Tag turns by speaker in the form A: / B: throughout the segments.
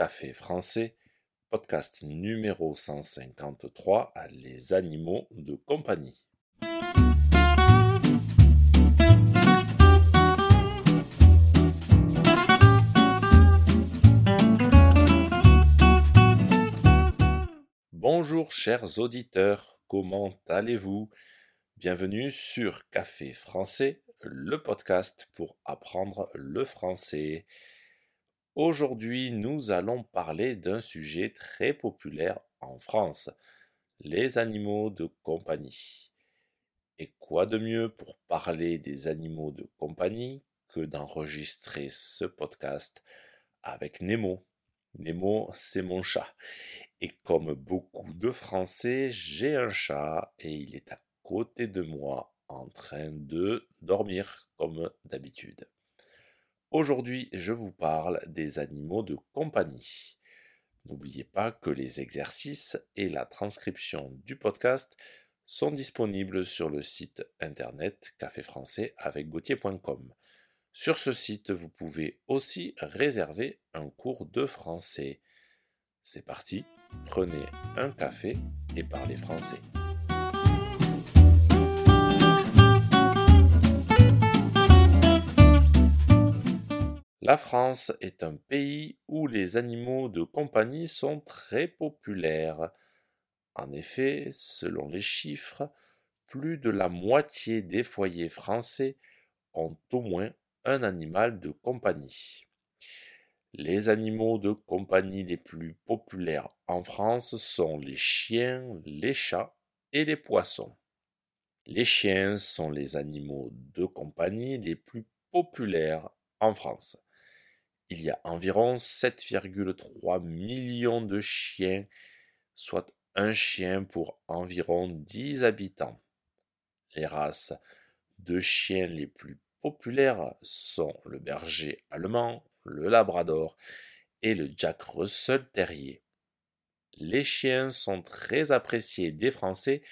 A: Café français, podcast numéro 153, Les animaux de compagnie. Bonjour chers auditeurs, comment allez-vous? Bienvenue sur Café français, le podcast pour apprendre le français. Aujourd'hui, nous allons parler d'un sujet très populaire en France, les animaux de compagnie. Et quoi de mieux pour parler des animaux de compagnie que d'enregistrer ce podcast avec Nemo? Nemo, c'est mon chat. Et comme beaucoup de Français, j'ai un chat et il est à côté de moi en train de dormir comme d'habitude. Aujourd'hui, je vous parle des animaux de compagnie. N'oubliez pas que les exercices et la transcription du podcast sont disponibles sur le site internet café français avec Sur ce site, vous pouvez aussi réserver un cours de français. C'est parti, prenez un café et parlez français. La France est un pays où les animaux de compagnie sont très populaires. En effet, selon les chiffres, plus de la moitié des foyers français ont au moins un animal de compagnie. Les animaux de compagnie les plus populaires en France sont les chiens, les chats et les poissons. Les chiens sont les animaux de compagnie les plus populaires en France il y a environ 7,3 millions de chiens, soit un chien pour environ 10 habitants. Les races de chiens les plus populaires sont le berger allemand, le labrador et le Jack Russell Terrier. Les chiens sont très appréciés des Français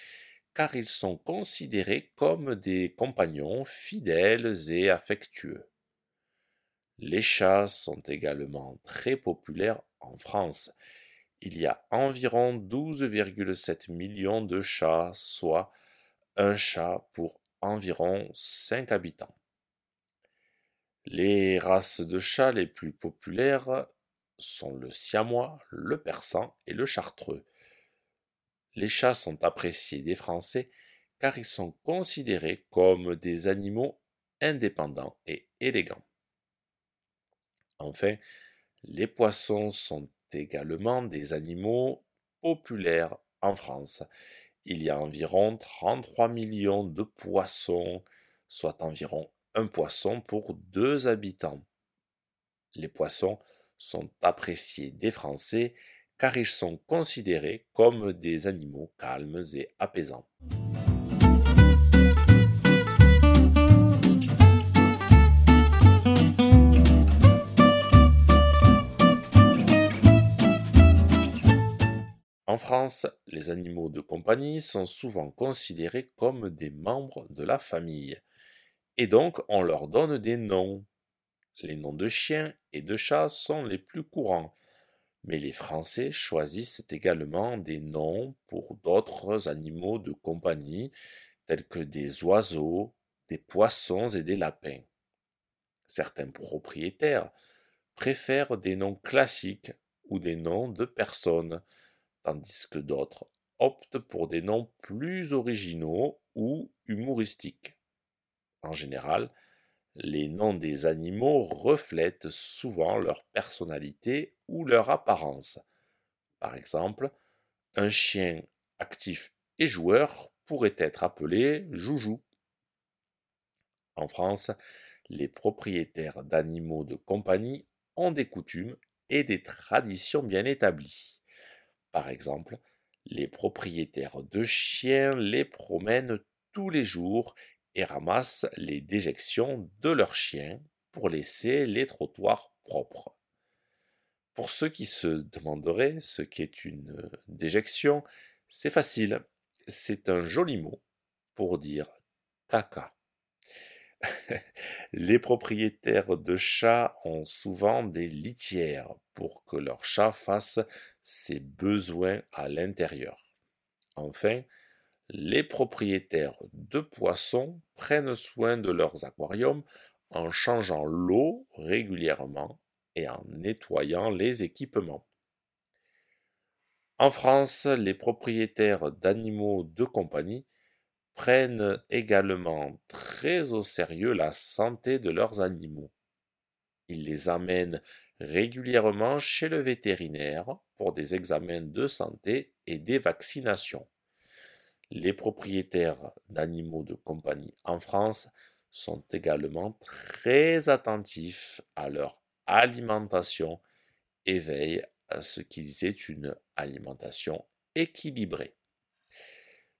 A: car ils sont considérés comme des compagnons fidèles et affectueux. Les chats sont également très populaires en France. Il y a environ 12,7 millions de chats, soit un chat pour environ 5 habitants. Les races de chats les plus populaires sont le siamois, le persan et le chartreux. Les chats sont appréciés des Français car ils sont considérés comme des animaux indépendants et élégants. Enfin, les poissons sont également des animaux populaires en France. Il y a environ 33 millions de poissons, soit environ un poisson pour deux habitants. Les poissons sont appréciés des Français car ils sont considérés comme des animaux calmes et apaisants. France, les animaux de compagnie sont souvent considérés comme des membres de la famille, et donc on leur donne des noms. Les noms de chiens et de chats sont les plus courants, mais les Français choisissent également des noms pour d'autres animaux de compagnie, tels que des oiseaux, des poissons et des lapins. Certains propriétaires préfèrent des noms classiques ou des noms de personnes, tandis que d'autres optent pour des noms plus originaux ou humoristiques. En général, les noms des animaux reflètent souvent leur personnalité ou leur apparence. Par exemple, un chien actif et joueur pourrait être appelé Joujou. En France, les propriétaires d'animaux de compagnie ont des coutumes et des traditions bien établies. Par exemple, les propriétaires de chiens les promènent tous les jours et ramassent les déjections de leurs chiens pour laisser les trottoirs propres. Pour ceux qui se demanderaient ce qu'est une déjection, c'est facile. C'est un joli mot pour dire caca. Les propriétaires de chats ont souvent des litières pour que leur chat fasse ses besoins à l'intérieur. Enfin, les propriétaires de poissons prennent soin de leurs aquariums en changeant l'eau régulièrement et en nettoyant les équipements. En France, les propriétaires d'animaux de compagnie prennent également très au sérieux la santé de leurs animaux. Ils les amènent régulièrement chez le vétérinaire pour des examens de santé et des vaccinations. Les propriétaires d'animaux de compagnie en France sont également très attentifs à leur alimentation et veillent à ce qu'ils aient une alimentation équilibrée.